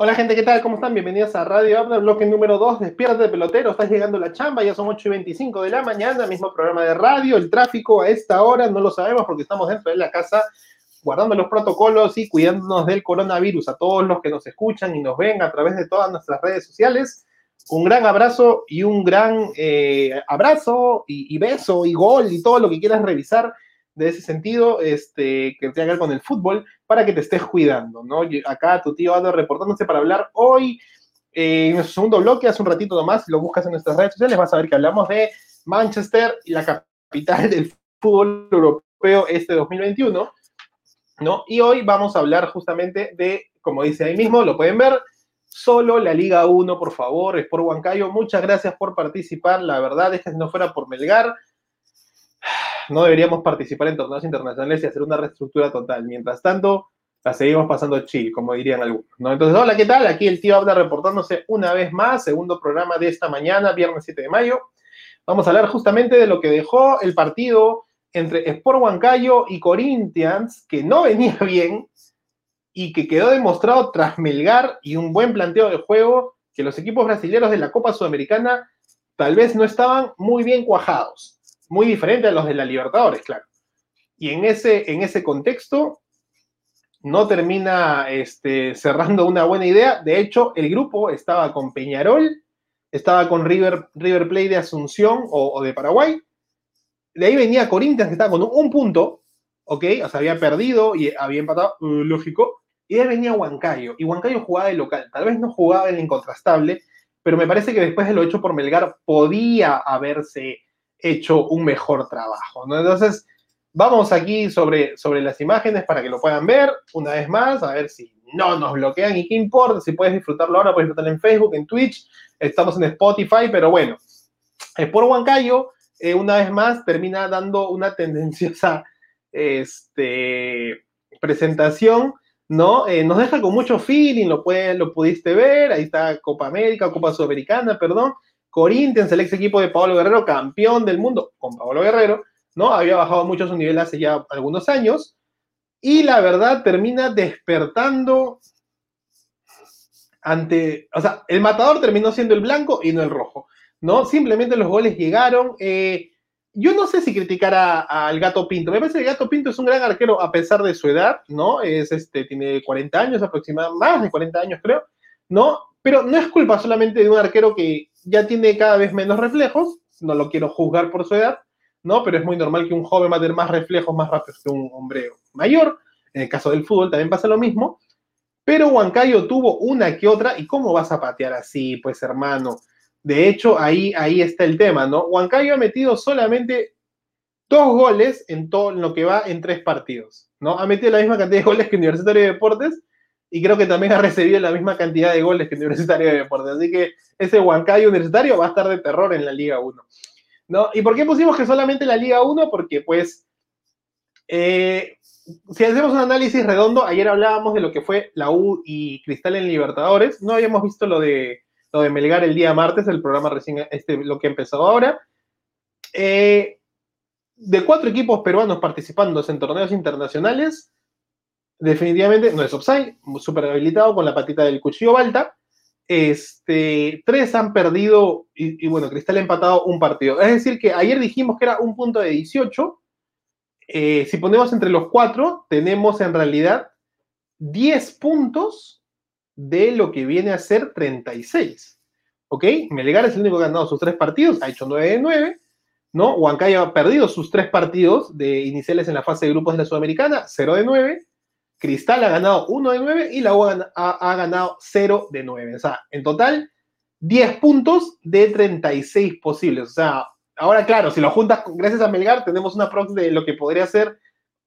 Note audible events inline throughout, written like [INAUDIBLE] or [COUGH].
Hola gente, ¿qué tal? ¿Cómo están? Bienvenidos a Radio Abda, bloque número 2, Despiértate pelotero, estás llegando a la chamba, ya son 8 y 25 de la mañana, mismo programa de radio, el tráfico a esta hora no lo sabemos porque estamos dentro de la casa guardando los protocolos y cuidándonos del coronavirus. A todos los que nos escuchan y nos ven a través de todas nuestras redes sociales, un gran abrazo y un gran eh, abrazo y, y beso y gol y todo lo que quieras revisar de ese sentido, este, que tenga que ver con el fútbol, para que te estés cuidando, ¿no? Acá tu tío anda reportándose para hablar hoy, eh, en nuestro segundo bloque, hace un ratito nomás, lo buscas en nuestras redes sociales, vas a ver que hablamos de Manchester y la capital del fútbol europeo este 2021, ¿no? Y hoy vamos a hablar justamente de, como dice ahí mismo, lo pueden ver, solo la Liga 1, por favor, es por Huancayo. Muchas gracias por participar. La verdad es que no fuera por Melgar, no deberíamos participar en torneos internacionales y hacer una reestructura total. Mientras tanto, la seguimos pasando chill, como dirían algunos. ¿no? Entonces, hola, ¿qué tal? Aquí el tío habla reportándose una vez más, segundo programa de esta mañana, viernes 7 de mayo. Vamos a hablar justamente de lo que dejó el partido entre Sport Huancayo y Corinthians, que no venía [LAUGHS] bien y que quedó demostrado tras Melgar y un buen planteo de juego que los equipos brasileños de la Copa Sudamericana tal vez no estaban muy bien cuajados muy diferente a los de la Libertadores, claro. Y en ese, en ese contexto no termina este, cerrando una buena idea. De hecho, el grupo estaba con Peñarol, estaba con River, River Plate de Asunción o, de Paraguay. De ahí venía Corinthians, que estaba con un, punto, ¿ok? O sea, había perdido y había empatado, uh, lógico. Y de ahí venía Huancayo. Y Huancayo jugaba de local. Tal vez no jugaba en el incontrastable, pero me parece que después de lo hecho por Melgar podía haberse hecho un mejor trabajo. Entonces, vamos aquí sobre, sobre las imágenes para que lo puedan ver una vez más, a ver si no nos bloquean y qué importa, si puedes disfrutarlo ahora, puedes disfrutarlo en Facebook, en Twitch, estamos en Spotify, pero bueno, por Huancayo, eh, una vez más, termina dando una tendenciosa este, presentación, ¿no? Eh, nos deja con mucho feeling, lo, puede, lo pudiste ver, ahí está Copa América, Copa Sudamericana, perdón, Corinthians, el ex equipo de Pablo Guerrero, campeón del mundo con Pablo Guerrero, ¿no? Había bajado mucho su nivel hace ya algunos años. Y la verdad termina despertando ante, o sea, el matador terminó siendo el blanco y no el rojo, ¿no? Simplemente los goles llegaron. Eh, yo no sé si criticar al Gato Pinto. Me parece que el Gato Pinto es un gran arquero a pesar de su edad, ¿no? Es este, tiene 40 años aproximadamente, más de 40 años creo, ¿no? Pero no es culpa solamente de un arquero que ya tiene cada vez menos reflejos, no lo quiero juzgar por su edad, ¿no? Pero es muy normal que un joven va a tener más reflejos más rápidos que un hombre mayor. En el caso del fútbol también pasa lo mismo. Pero Huancayo tuvo una que otra, ¿y cómo vas a patear así, pues hermano? De hecho, ahí, ahí está el tema, ¿no? Huancayo ha metido solamente dos goles en todo lo que va en tres partidos, ¿no? Ha metido la misma cantidad de goles que Universitario de Deportes y creo que también ha recibido la misma cantidad de goles que Universitario de Deportes. Así que ese Huancayo Universitario va a estar de terror en la Liga 1. ¿No? ¿Y por qué pusimos que solamente la Liga 1? Porque pues, eh, si hacemos un análisis redondo, ayer hablábamos de lo que fue la U y Cristal en Libertadores. No habíamos visto lo de, lo de Melgar el día martes, el programa recién, este, lo que ha empezado ahora. Eh, de cuatro equipos peruanos participando en torneos internacionales, definitivamente no es offside, súper habilitado con la patita del cuchillo Balta. Este, tres han perdido y, bueno, Cristal ha empatado un partido. Es decir, que ayer dijimos que era un punto de 18. Eh, si ponemos entre los cuatro, tenemos en realidad 10 puntos de lo que viene a ser 36. ¿Ok? Melegar es el único que ha ganado sus tres partidos, ha hecho 9 de 9. ¿no? Huancayo ha perdido sus tres partidos de iniciales en la fase de grupos de la Sudamericana, 0 de 9. Cristal ha ganado 1 de 9 y la U ha, ganado 0 de 9. O sea, en total, 10 puntos de 36 posibles. O sea, ahora claro, si lo juntas gracias a Melgar, tenemos una prox de lo que podría ser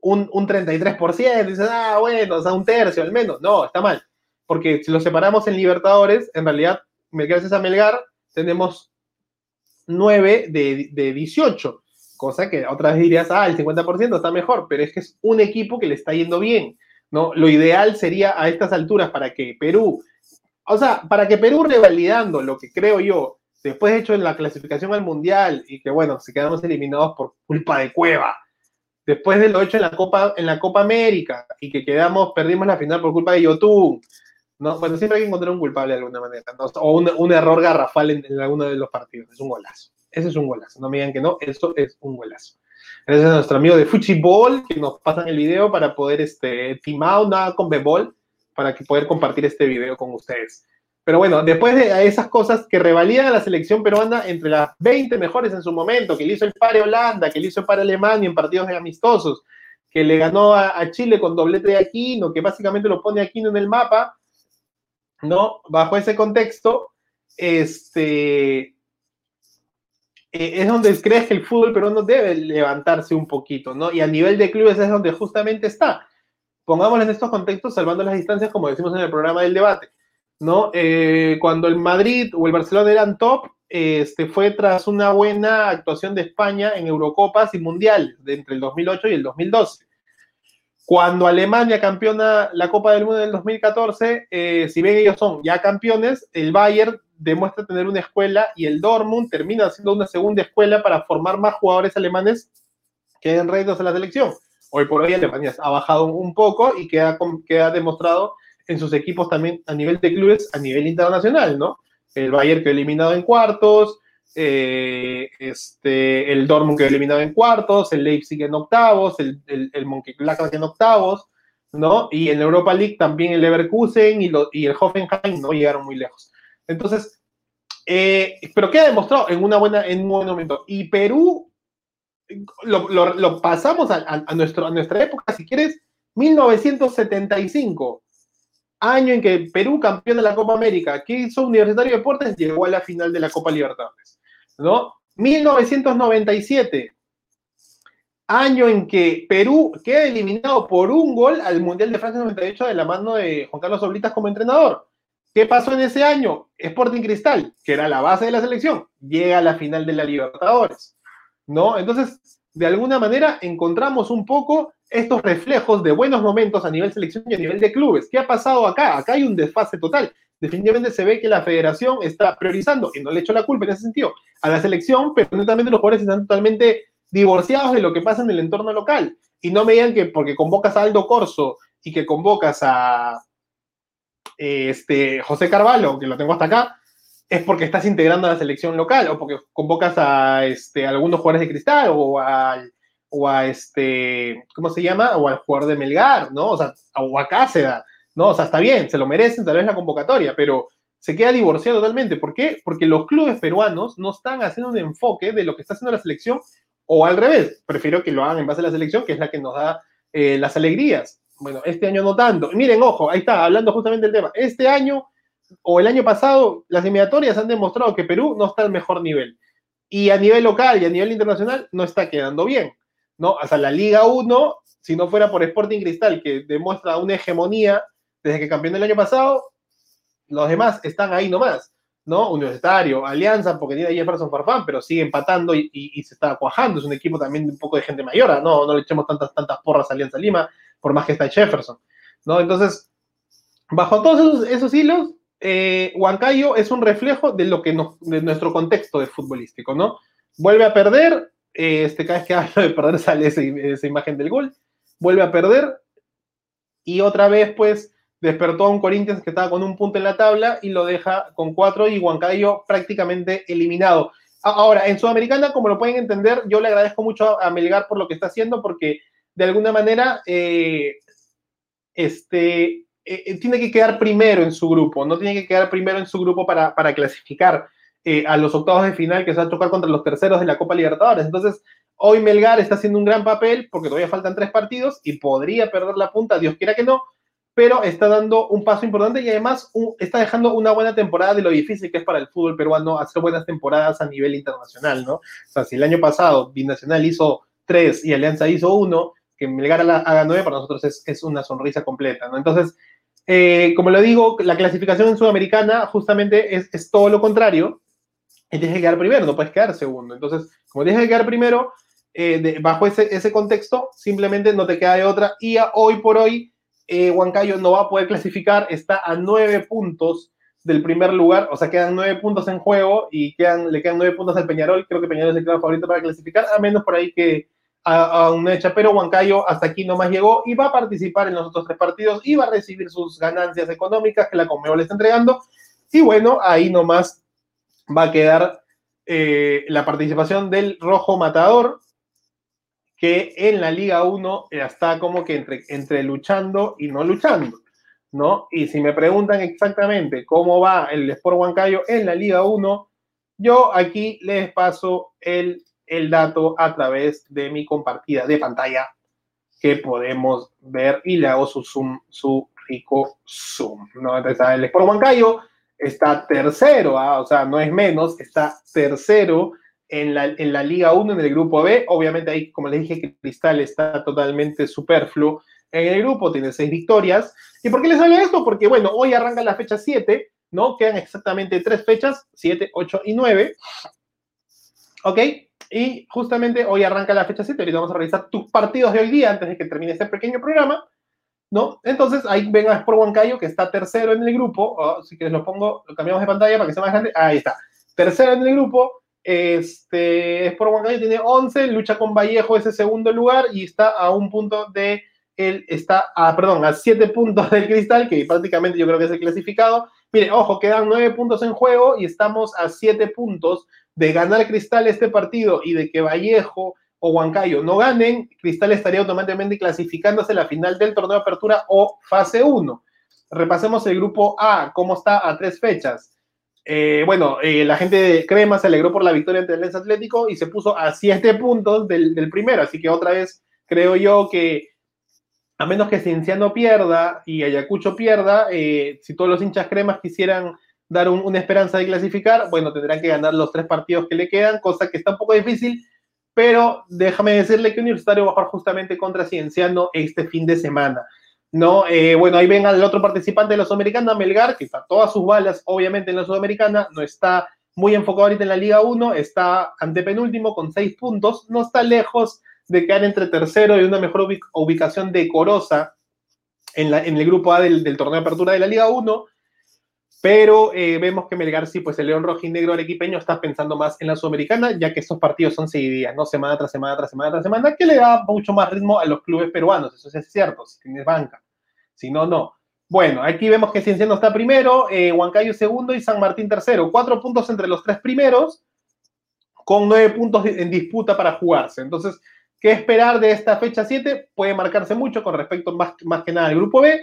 un, un 33%. Dices, ah, bueno, o sea, un tercio al menos. No, está mal. Porque si lo separamos en Libertadores, en realidad, gracias a Melgar, tenemos 9 de, de 18. Cosa que otra vez dirías, ah, el 50% está mejor, pero es que es un equipo que le está yendo bien. ¿No? Lo ideal sería a estas alturas para que Perú, o sea, para que Perú revalidando lo que creo yo, después de hecho en la clasificación al Mundial y que bueno, se quedamos eliminados por culpa de Cueva, después de lo hecho en la Copa, en la Copa América y que quedamos, perdimos la final por culpa de Yotun, ¿no? Bueno, siempre hay que encontrar un culpable de alguna manera, o un, error garrafal en, alguno de los partidos. Es un golazo. Ese es un golazo. No me digan que no, eso es un golazo. Gracias a nuestro amigo de Fuchibol que nos pasan el video para poder, este, team nada con Bebol, para que poder compartir este video con ustedes. Pero bueno, después de esas cosas que revalidan a la selección peruana entre las 20 mejores en su momento, que le hizo el pare Holanda, que le hizo el pare Alemania en partidos amistosos, que le ganó a, Chile con doblete de Aquino, que básicamente lo pone Aquino en el mapa, ¿no? Bajo ese contexto, este, eh, es donde crees que el fútbol peruano debe levantarse un poquito, ¿no? Y a nivel de clubes es donde justamente está. Pongámoslo en estos contextos, salvando las distancias, como decimos en el programa del debate, ¿no? Eh, cuando el Madrid o el Barcelona eran top, este, fue tras una buena actuación de España en Eurocopas y Mundial de entre el 2008 y el 2012. Cuando Alemania campeona la Copa del Mundo en el 2014, eh, si bien ellos son ya campeones, el Bayern demuestra tener una escuela y el Dortmund termina siendo una segunda escuela para formar más jugadores alemanes que den réditos a la selección. Hoy por hoy Alemania ha bajado un poco y queda, demostrado en sus equipos también a nivel de clubes, a nivel internacional, ¿no? el Bayern quedó eliminado en cuartos, eh, este, el Dortmund quedó eliminado en cuartos, el Leipzig en octavos, el, el, el en octavos, ¿no? Y en Europa League también el Leverkusen y, y el Hoffenheim no llegaron muy lejos. Entonces, eh, pero queda demostrado en, una buena, en un buen momento. Y Perú, lo, pasamos a, a, nuestro, a nuestra época, si quieres, 1975 año en que Perú, campeón de la Copa América, que hizo Universitario de Deportes, llegó a la final de la Copa Libertadores. ¿no? 1997, año en que Perú queda eliminado por un gol al Mundial de Francia 98 de la mano de Juan Carlos Oblitas como entrenador. ¿Qué pasó en ese año? Sporting Cristal, que era la base de la selección, llega a la final de la Libertadores. ¿No? Entonces, de alguna manera encontramos un poco estos reflejos de buenos momentos a nivel selección y a nivel de clubes. ¿Qué ha pasado acá? Acá hay un desfase total. Definitivamente se ve que la federación está priorizando, y no le echo la culpa en ese sentido, a la selección, pero netamente los jugadores están totalmente divorciados de lo que pasa en el entorno local. Y no me digan que porque convocas a Aldo Corso y que convocas a este, José Carvalho, que lo tengo hasta acá, es porque estás integrando a la selección local o porque convocas a este, algunos jugadores de cristal o al o a este, ¿cómo se llama? O al jugador de Melgar, ¿no? O sea, o a Cáceda, ¿no? O sea, está bien, se lo merecen tal vez la convocatoria, pero se queda divorciado totalmente. ¿Por qué? Porque los clubes peruanos no están haciendo un enfoque de lo que está haciendo la selección o al revés. Prefiero que lo hagan en base a la selección, que es la que nos da eh, las alegrías. Bueno, este año no tanto. Miren, ojo, ahí está, hablando justamente del tema. Este año o el año pasado, las eliminatorias han demostrado que Perú no está al mejor nivel. Y a nivel local y a nivel internacional no está quedando bien. ¿no? O sea, la Liga 1, si no fuera por Sporting Cristal, que demuestra una hegemonía desde que campeón el año pasado, los demás están ahí nomás, ¿no? Universitario, Alianza, porque tiene a Jefferson Farfán, pero sigue empatando y, se está cuajando. Es un equipo también un poco de gente mayor, ¿no? No le echemos tantas, tantas porras a Alianza Lima, por más que está Jefferson, ¿no? Entonces, bajo todos esos, hilos, eh, Huancayo es un reflejo de lo que de nuestro contexto de futbolístico, ¿no? Vuelve a perder, este, cada vez que [LAUGHS] hablo de perder sale esa, imagen del gol. Vuelve a perder y otra vez, pues, despertó a un Corinthians que estaba con un punto en la tabla y lo deja con cuatro y Huancayo prácticamente eliminado. Ahora, en Sudamericana, como lo pueden entender, yo le agradezco mucho a Melgar por lo que está haciendo porque de alguna manera eh, este, eh, eh, tiene que quedar primero en su grupo, no tiene que quedar primero en su grupo para, para clasificar. A los octavos de final que se va a tocar contra los terceros de la Copa Libertadores. Entonces, hoy Melgar está haciendo un gran papel porque todavía faltan tres partidos y podría perder la punta, Dios quiera que no, pero está dando un paso importante y además está dejando una buena temporada de lo difícil que es para el fútbol peruano hacer buenas temporadas a nivel internacional, ¿no? O sea, si el año pasado Binacional hizo tres y Alianza hizo uno, que Melgar haga nueve, para nosotros es, una sonrisa completa. Entonces, eh, como lo digo, la clasificación en Sudamericana justamente es, es todo lo contrario, tienes que quedar primero, no puedes quedar segundo. Entonces, como tienes que quedar primero, eh, bajo ese, ese, contexto, simplemente no te queda de otra. Y hoy por hoy, eh, Huancayo no va a poder clasificar, está a nueve puntos del primer lugar, o sea, quedan nueve puntos en juego y quedan, le quedan nueve puntos al Peñarol. Creo que Peñarol es el claro favorito para clasificar, a menos por ahí que a, una hecha, pero Huancayo hasta aquí nomás llegó y va a participar en los otros tres partidos y va a recibir sus ganancias económicas que la Conmebol le está entregando. Y bueno, ahí nomás va a quedar eh, la participación del Rojo Matador, que en la Liga 1 está como que entre, entre luchando y no luchando, ¿no? Y si me preguntan exactamente cómo va el Sport Huancayo en la Liga 1, yo aquí les paso el, el dato a través de mi compartida de pantalla que podemos ver y le hago su zoom, su rico zoom, ¿no? Entonces, el Sport Huancayo está tercero, ¿ah? o sea, no es menos, está tercero en la, en la Liga 1, en el grupo B. Obviamente ahí, como les dije, Cristal está totalmente superfluo en el grupo, tiene seis victorias. ¿Y por qué les sale esto? Porque, bueno, hoy arranca la fecha 7, ¿no? Quedan exactamente tres fechas, 7, 8 y 9. ¿Ok? Y justamente hoy arranca la fecha 7, ahorita vamos a revisar tus partidos de hoy día antes de que termine este pequeño programa. ¿no? Entonces ahí ven a Sport Huancayo que está tercero en el grupo, si quieres lo pongo, lo cambiamos de pantalla para que sea más grande, ahí está, tercero en el grupo, este, Sport Huancayo tiene 11, lucha con Vallejo ese segundo lugar y está a un punto de, él está, a, perdón, a 7 puntos del Cristal, que prácticamente yo creo que es el clasificado. Mire, ojo, quedan 9 puntos en juego y estamos a 7 puntos de ganar Cristal este partido y de que Vallejo o Huancayo no ganen, Cristal estaría automáticamente clasificándose a la final del torneo de apertura o fase 1. Repasemos el grupo A, cómo está a tres fechas. Eh, bueno, eh, la gente de Crema se alegró por la victoria ante el Lens Atlético y se puso a siete puntos del, primero, así que otra vez creo yo que a menos que Cienciano pierda y Ayacucho pierda, eh, si todos los hinchas cremas quisieran dar una esperanza de clasificar, bueno, tendrán que ganar los tres partidos que le quedan, cosa que está un poco difícil, pero déjame decirle que Universitario va a jugar justamente contra Cienciano este fin de semana. ¿no? Eh, bueno, ahí ven al otro participante de la Sudamericana, Melgar, que está todas sus balas, obviamente, en la Sudamericana, no está muy enfocado ahorita en la Liga 1, está antepenúltimo con seis puntos, no está lejos de quedar entre tercero y una mejor ubicación decorosa en, la, en el grupo A del, del torneo de apertura de la Liga 1, pero eh, vemos que Melgar, sí, pues el León Rojinegro arequipeño está pensando más en la Sudamericana, ya que estos partidos son seguidías, ¿no? Semana tras semana, tras semana, tras semana, que le da mucho más ritmo a los clubes peruanos, eso es cierto, si tienes banca. Si no, no. Bueno, aquí vemos que Cienciano está primero, eh, Huancayo segundo y San Martín tercero. Cuatro puntos entre los tres primeros, con nueve puntos en disputa para jugarse. Entonces, ¿qué esperar de esta fecha 7? Puede marcarse mucho con respecto más, más que nada al grupo B,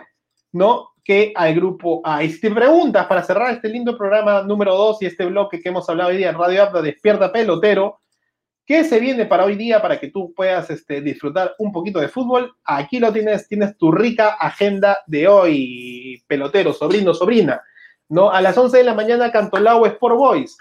¿no? Que al grupo A. Y si te preguntas, para cerrar este lindo programa número 2 y este bloque que hemos hablado hoy día en Radio Apta, Despierta Pelotero, ¿qué se viene para hoy día para que tú puedas este, disfrutar un poquito de fútbol? Aquí lo tienes, tienes tu rica agenda de hoy, pelotero, sobrino, sobrina. ¿no? A las 11 de la mañana, Cantolao Sport Boys.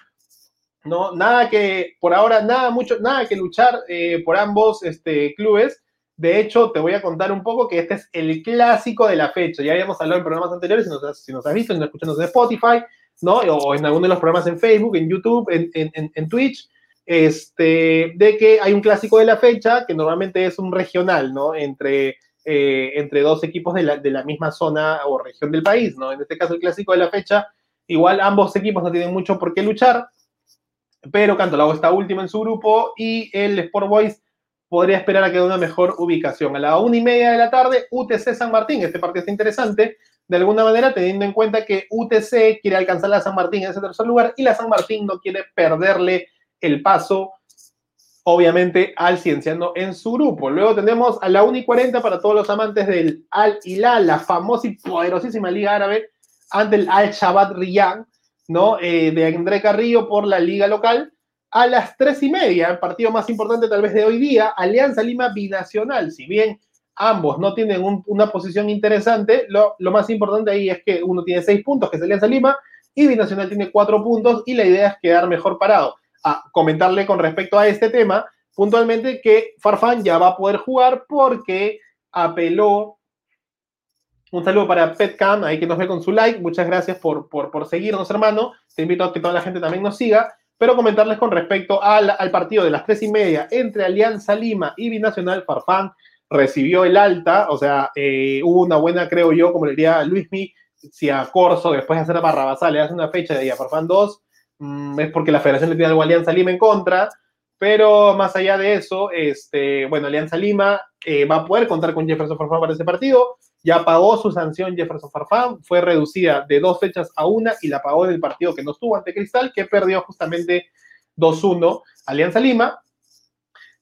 ¿no? Nada que, por ahora, nada mucho, nada que luchar eh, por ambos este, clubes de hecho, te voy a contar un poco que este es el clásico de la fecha. Ya habíamos hablado en programas anteriores, si nos has, si visto, si nos escuchando en Spotify, ¿no? O en alguno de los programas en Facebook, en YouTube, en, en, en, Twitch, este, de que hay un clásico de la fecha que normalmente es un regional, ¿no? Entre, eh, entre dos equipos de la, de la misma zona o región del país, ¿no? En este caso, el clásico de la fecha, igual ambos equipos no tienen mucho por qué luchar, pero Cantolao está último en su grupo y el Sport Boys podría esperar a que dé una mejor ubicación. A la una y media de la tarde, UTC San Martín. Este partido está interesante, de alguna manera, teniendo en cuenta que UTC quiere alcanzar a San Martín en ese tercer lugar y la San Martín no quiere perderle el paso, obviamente, al Cienciano en su grupo. Luego tenemos a la 1 y 40 para todos los amantes del Al Hilal, la famosa y poderosísima Liga Árabe, ante el Al Shabbat Riyad, ¿no? Eh, de André Carrillo por la Liga Local a las tres y media, el partido más importante tal vez de hoy día, Alianza Lima Binacional. Si bien ambos no tienen una posición interesante, lo, más importante ahí es que uno tiene seis puntos, que es Alianza Lima, y Binacional tiene cuatro puntos, y la idea es quedar mejor parado. A comentarle con respecto a este tema, puntualmente que Farfán ya va a poder jugar porque apeló. Un saludo para Petcam, ahí que nos ve con su like. Muchas gracias por, por, por seguirnos, hermano. Te invito a que toda la gente también nos siga pero comentarles con respecto al, partido de las tres y media entre Alianza Lima y Binacional, Farfán recibió el alta, o sea, eh, hubo una buena, creo yo, como le diría Luismi, si a Corso, después de hacer a Barrabasá, le hace una fecha de ahí a Farfán 2, mm, es porque la federación le tiene algo a Alianza Lima en contra, Pero más allá de eso, este, bueno, Alianza Lima eh, va a poder contar con Jefferson Farfán para ese partido. Ya pagó su sanción Jefferson Farfán, fue reducida de dos fechas a una y la pagó en el partido que no estuvo ante Cristal, que perdió justamente 2-1 Alianza Lima.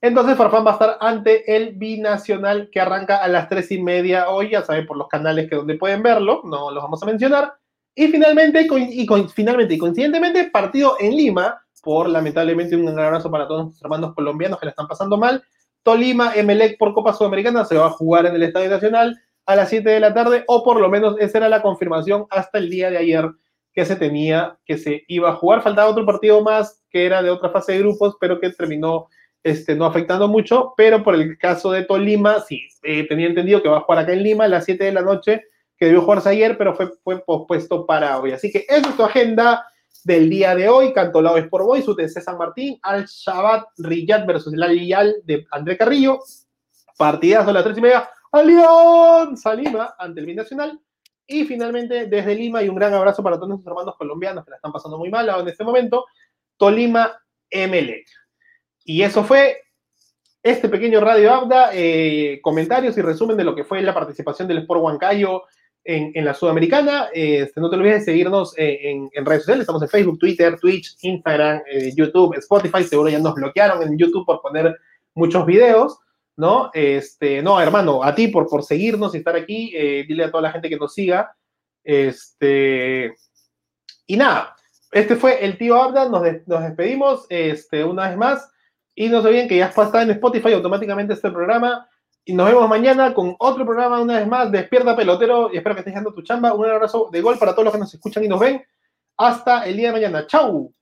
Entonces Farfán va a estar ante el binacional que arranca a las tres y media hoy, ya saben por los canales que donde pueden verlo, no los vamos a mencionar. Y finalmente, y, finalmente y coincidentemente, partido en Lima, por lamentablemente un gran abrazo para todos nuestros hermanos colombianos que le están pasando mal. Tolima, Emelec por Copa Sudamericana se va a jugar en el Estadio Nacional a las 7 de la tarde, o por lo menos esa era la confirmación hasta el día de ayer que se tenía que se iba a jugar. Faltaba otro partido más que era de otra fase de grupos, pero que terminó este, no afectando mucho. Pero por el caso de Tolima, sí, eh, tenía entendido que va a jugar acá en Lima a las 7 de la noche, que debió jugarse ayer, pero fue, fue pospuesto para hoy. Así que esa es tu agenda del día de hoy. Cantolao Sport Boys, UTC San Martín, Al Shabat Riyad versus el Al de André Carrillo. Partidazo a las 3 y media. Alianza Lima ante el Binacional. Y finalmente, desde Lima, y un gran abrazo para todos nuestros hermanos colombianos que la están pasando muy mal en este momento, Tolima ML. Y eso fue este pequeño Radio Abda, eh, comentarios y resumen de lo que fue la participación del Sport Huancayo en, la Sudamericana. Este, no te olvides de seguirnos eh, en, redes sociales, estamos en Facebook, Twitter, Twitch, Instagram, eh, YouTube, Spotify, seguro ya nos bloquearon en YouTube por poner muchos videos. ¿No? Este, no, hermano, a ti por, por seguirnos y estar aquí, eh, dile a toda la gente que nos siga. Este, y nada, este fue el tío Abda, nos, despedimos este, una vez más y no se olviden que ya está en Spotify automáticamente este programa y nos vemos mañana con otro programa una vez más, Despierta Pelotero y espero que estés dando tu chamba. Un abrazo de gol para todos los que nos escuchan y nos ven. Hasta el día de mañana. ¡Chau!